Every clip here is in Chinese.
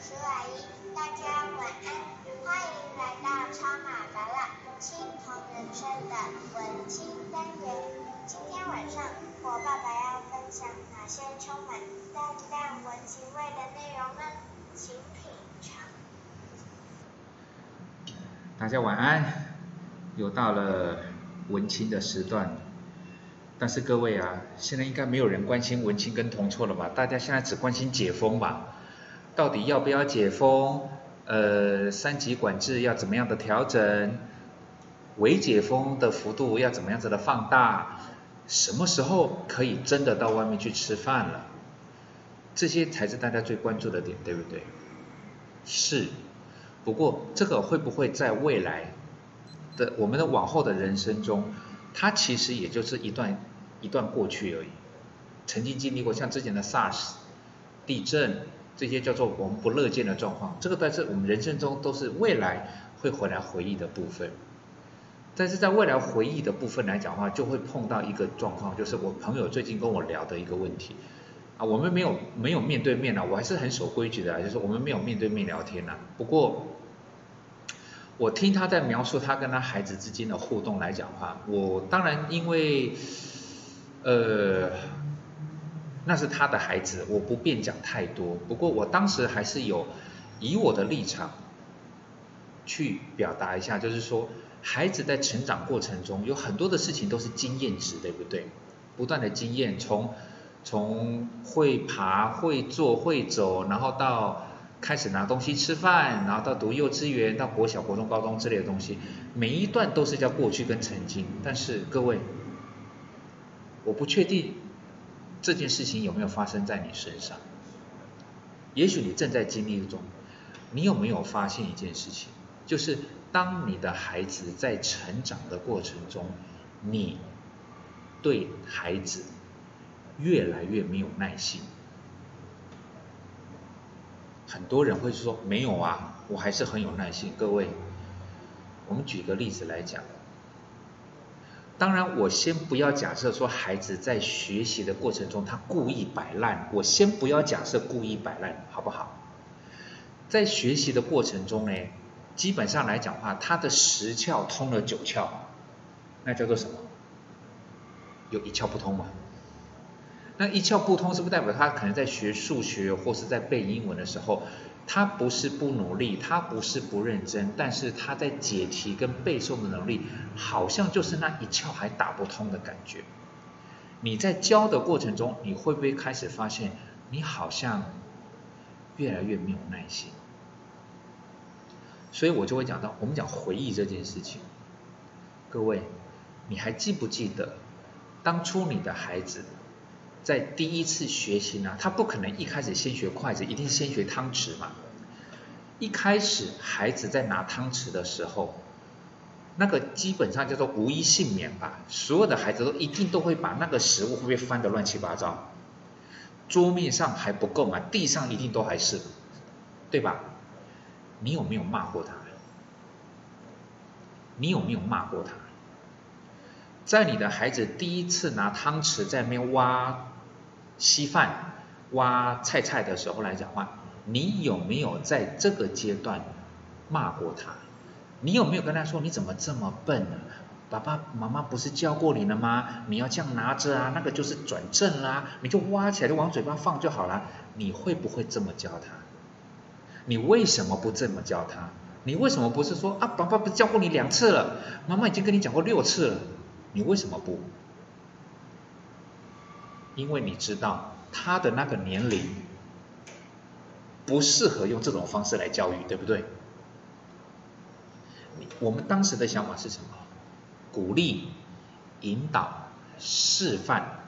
叔阿姨，大家晚安，欢迎来到超马达啦青铜人生的文青单元。今天晚上我爸爸要分享哪些充满淡淡文情味的内容呢？请品尝。大家晚安，又到了文青的时段。但是各位啊，现在应该没有人关心文青跟铜错了吧？大家现在只关心解封吧？到底要不要解封？呃，三级管制要怎么样的调整？微解封的幅度要怎么样子的放大？什么时候可以真的到外面去吃饭了？这些才是大家最关注的点，对不对？是。不过这个会不会在未来的我们的往后的人生中，它其实也就是一段。一段过去而已，曾经经历过像之前的 SARS、地震这些叫做我们不乐见的状况，这个在这我们人生中都是未来会回来回忆的部分。但是在未来回忆的部分来讲的话，就会碰到一个状况，就是我朋友最近跟我聊的一个问题啊，我们没有没有面对面啊，我还是很守规矩的，啊就是我们没有面对面聊天呐。不过我听他在描述他跟他孩子之间的互动来讲话，我当然因为。呃，那是他的孩子，我不便讲太多。不过我当时还是有以我的立场去表达一下，就是说，孩子在成长过程中有很多的事情都是经验值，对不对？不断的经验，从从会爬、会坐、会走，然后到开始拿东西吃饭，然后到读幼稚园、到国小、国中、高中之类的东西，每一段都是叫过去跟曾经。但是各位。我不确定这件事情有没有发生在你身上，也许你正在经历中。你有没有发现一件事情？就是当你的孩子在成长的过程中，你对孩子越来越没有耐心。很多人会说没有啊，我还是很有耐心。各位，我们举个例子来讲。当然，我先不要假设说孩子在学习的过程中他故意摆烂，我先不要假设故意摆烂，好不好？在学习的过程中呢，基本上来讲话，他的十窍通了九窍，那叫做什么？有一窍不通嘛？那一窍不通是不代表他可能在学数学或是在背英文的时候？他不是不努力，他不是不认真，但是他在解题跟背诵的能力，好像就是那一窍还打不通的感觉。你在教的过程中，你会不会开始发现，你好像越来越没有耐心？所以我就会讲到，我们讲回忆这件事情。各位，你还记不记得，当初你的孩子？在第一次学习呢，他不可能一开始先学筷子，一定先学汤匙嘛。一开始孩子在拿汤匙的时候，那个基本上叫做无一幸免吧，所有的孩子都一定都会把那个食物会不会翻得乱七八糟，桌面上还不够嘛，地上一定都还是，对吧？你有没有骂过他？你有没有骂过他？在你的孩子第一次拿汤匙在那边挖。稀饭、挖菜菜的时候来讲话，你有没有在这个阶段骂过他？你有没有跟他说你怎么这么笨呢？爸爸妈妈不是教过你了吗？你要这样拿着啊，那个就是转正啦，你就挖起来就往嘴巴放就好了。你会不会这么教他？你为什么不这么教他？你为什么不是说啊，爸爸不是教过你两次了，妈妈已经跟你讲过六次了，你为什么不？因为你知道他的那个年龄不适合用这种方式来教育，对不对？我们当时的想法是什么？鼓励、引导、示范，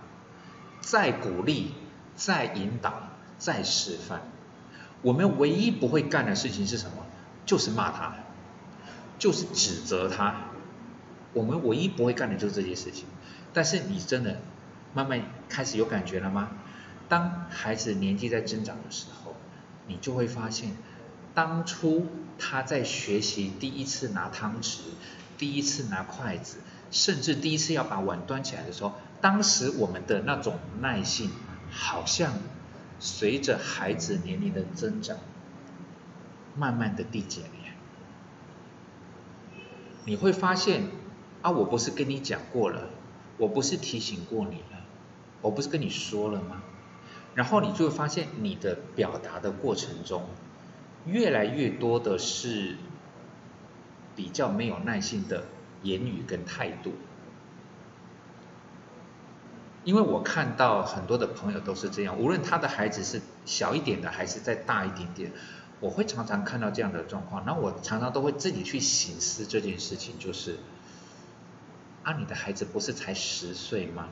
再鼓励、再引导、再示范。我们唯一不会干的事情是什么？就是骂他，就是指责他。我们唯一不会干的就是这些事情。但是你真的。慢慢开始有感觉了吗？当孩子年纪在增长的时候，你就会发现，当初他在学习第一次拿汤匙、第一次拿筷子，甚至第一次要把碗端起来的时候，当时我们的那种耐性，好像随着孩子年龄的增长，慢慢的递减了。你会发现啊，我不是跟你讲过了，我不是提醒过你了，我不是跟你说了吗？然后你就会发现你的表达的过程中，越来越多的是比较没有耐心的言语跟态度。因为我看到很多的朋友都是这样，无论他的孩子是小一点的还是再大一点点，我会常常看到这样的状况。那我常常都会自己去醒思这件事情，就是啊，你的孩子不是才十岁吗？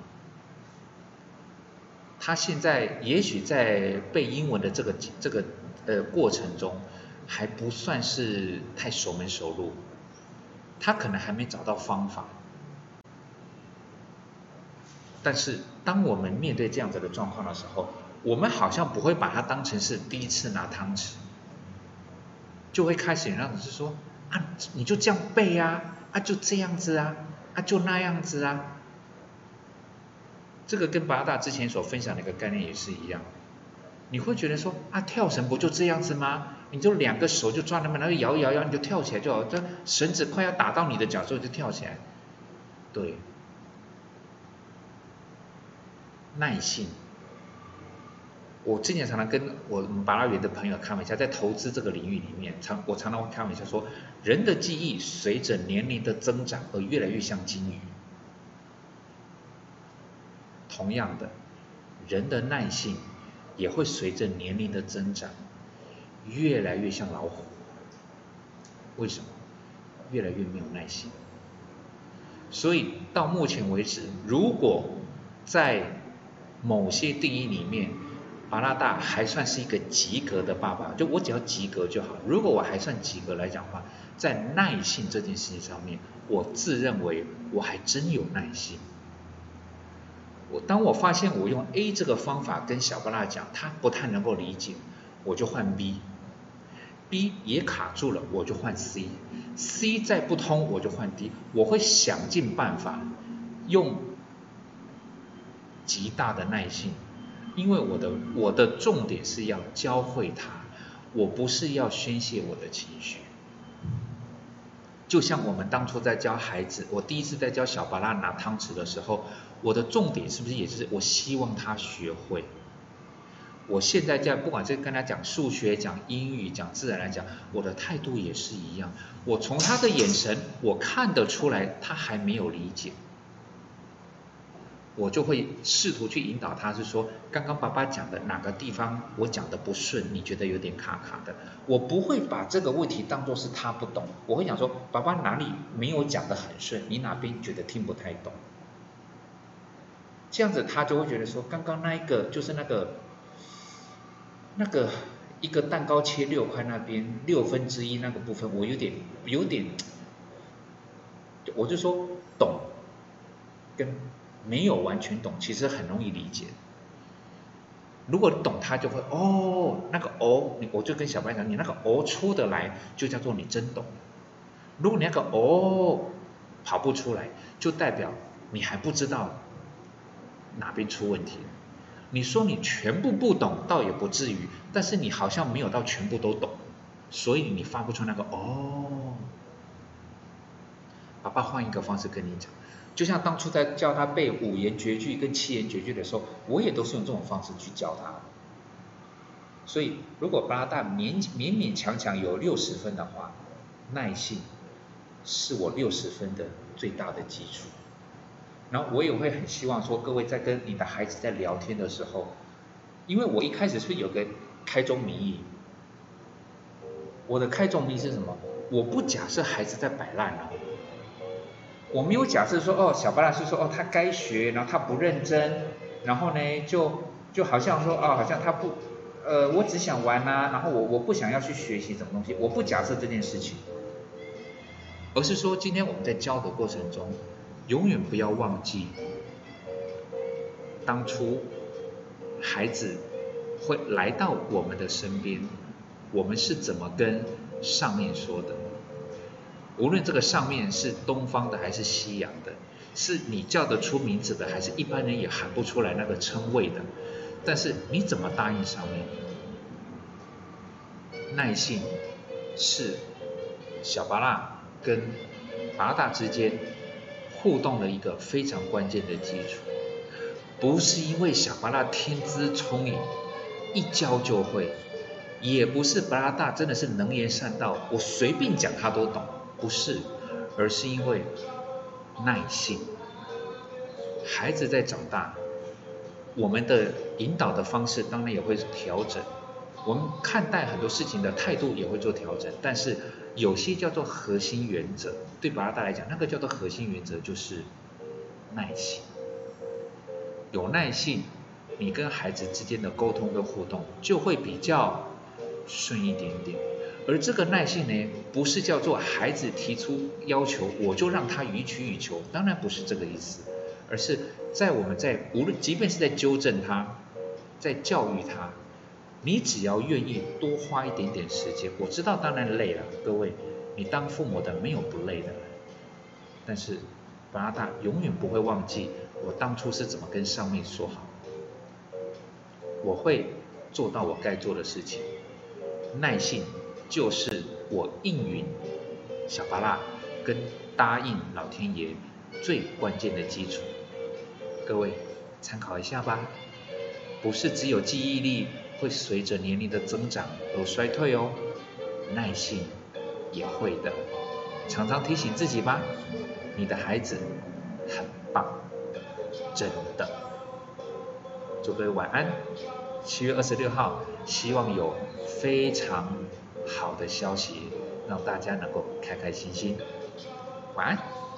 他现在也许在背英文的这个这个呃过程中，还不算是太熟门熟路，他可能还没找到方法。但是，当我们面对这样子的状况的时候，我们好像不会把它当成是第一次拿汤匙，就会开始让你是说啊，你就这样背啊，啊就这样子啊，啊就那样子啊。这个跟八大之前所分享的一个概念也是一样，你会觉得说啊，跳绳不就这样子吗？你就两个手就抓那么，然后摇一摇摇，你就跳起来就好，这绳子快要打到你的脚之后就跳起来，对。耐性，我之前常常跟我们巴拉园的朋友开玩笑，在投资这个领域里面，常我常常会开玩笑说，人的记忆随着年龄的增长而越来越像金鱼。同样的，人的耐性也会随着年龄的增长越来越像老虎。为什么？越来越没有耐心。所以到目前为止，如果在某些定义里面，巴拉大还算是一个及格的爸爸，就我只要及格就好。如果我还算及格来讲的话，在耐性这件事情上面，我自认为我还真有耐心。我当我发现我用 A 这个方法跟小巴拉讲，他不太能够理解，我就换 B，B 也卡住了，我就换 C，C 再不通我就换 D，我会想尽办法用。极大的耐心，因为我的我的重点是要教会他，我不是要宣泄我的情绪。就像我们当初在教孩子，我第一次在教小巴拉拿汤匙的时候，我的重点是不是也是我希望他学会？我现在在不管是跟他讲数学、讲英语、讲自然来讲，我的态度也是一样。我从他的眼神，我看得出来他还没有理解。我就会试图去引导他，是说刚刚爸爸讲的哪个地方我讲的不顺，你觉得有点卡卡的。我不会把这个问题当做是他不懂，我会讲说爸爸哪里没有讲的很顺，你哪边觉得听不太懂。这样子他就会觉得说刚刚那一个就是那个那个一个蛋糕切六块那边六分之一那个部分，我有点有点，我就说懂跟。没有完全懂，其实很容易理解。如果懂，他就会哦，那个哦，我就跟小白讲，你那个哦出得来，就叫做你真懂。如果你那个哦跑不出来，就代表你还不知道哪边出问题。你说你全部不懂，倒也不至于，但是你好像没有到全部都懂，所以你发不出那个哦。爸爸换一个方式跟你讲。就像当初在教他背五言绝句跟七言绝句的时候，我也都是用这种方式去教他。所以，如果巴拉大勉勉勉强强有六十分的话，耐性是我六十分的最大的基础。然后我也会很希望说，各位在跟你的孩子在聊天的时候，因为我一开始是有个开宗明义，我的开宗明义是什么？我不假设孩子在摆烂了。我没有假设说，哦，小巴拉是说，哦，他该学，然后他不认真，然后呢，就就好像说，哦，好像他不，呃，我只想玩呐，然后我我不想要去学习什么东西，我不假设这件事情，而是说，今天我们在教的过程中，永远不要忘记，当初孩子会来到我们的身边，我们是怎么跟上面说的。无论这个上面是东方的还是西洋的，是你叫得出名字的，还是一般人也喊不出来那个称谓的，但是你怎么答应上面？耐性是小巴拉跟巴大之间互动的一个非常关键的基础，不是因为小巴拉天资聪颖，一教就会，也不是巴拉大真的是能言善道，我随便讲他都懂，不是，而是因为耐性。孩子在长大，我们的引导的方式当然也会调整，我们看待很多事情的态度也会做调整，但是有些叫做核心原则，对巴拉达来讲，那个叫做核心原则就是耐心。有耐性，你跟孩子之间的沟通跟互动就会比较顺一点点。而这个耐性呢，不是叫做孩子提出要求我就让他予取予求，当然不是这个意思。而是在我们在无论即便是在纠正他，在教育他，你只要愿意多花一点点时间，我知道当然累了，各位，你当父母的没有不累的，但是巴拉达永远不会忘记我当初是怎么跟上面说好，我会做到我该做的事情，耐性就是我应允小巴拉跟答应老天爷最关键的基础。各位参考一下吧，不是只有记忆力会随着年龄的增长而衰退哦，耐性也会的。常常提醒自己吧，你的孩子很棒，真的。祝各位晚安。七月二十六号，希望有非常好的消息，让大家能够开开心心。晚安。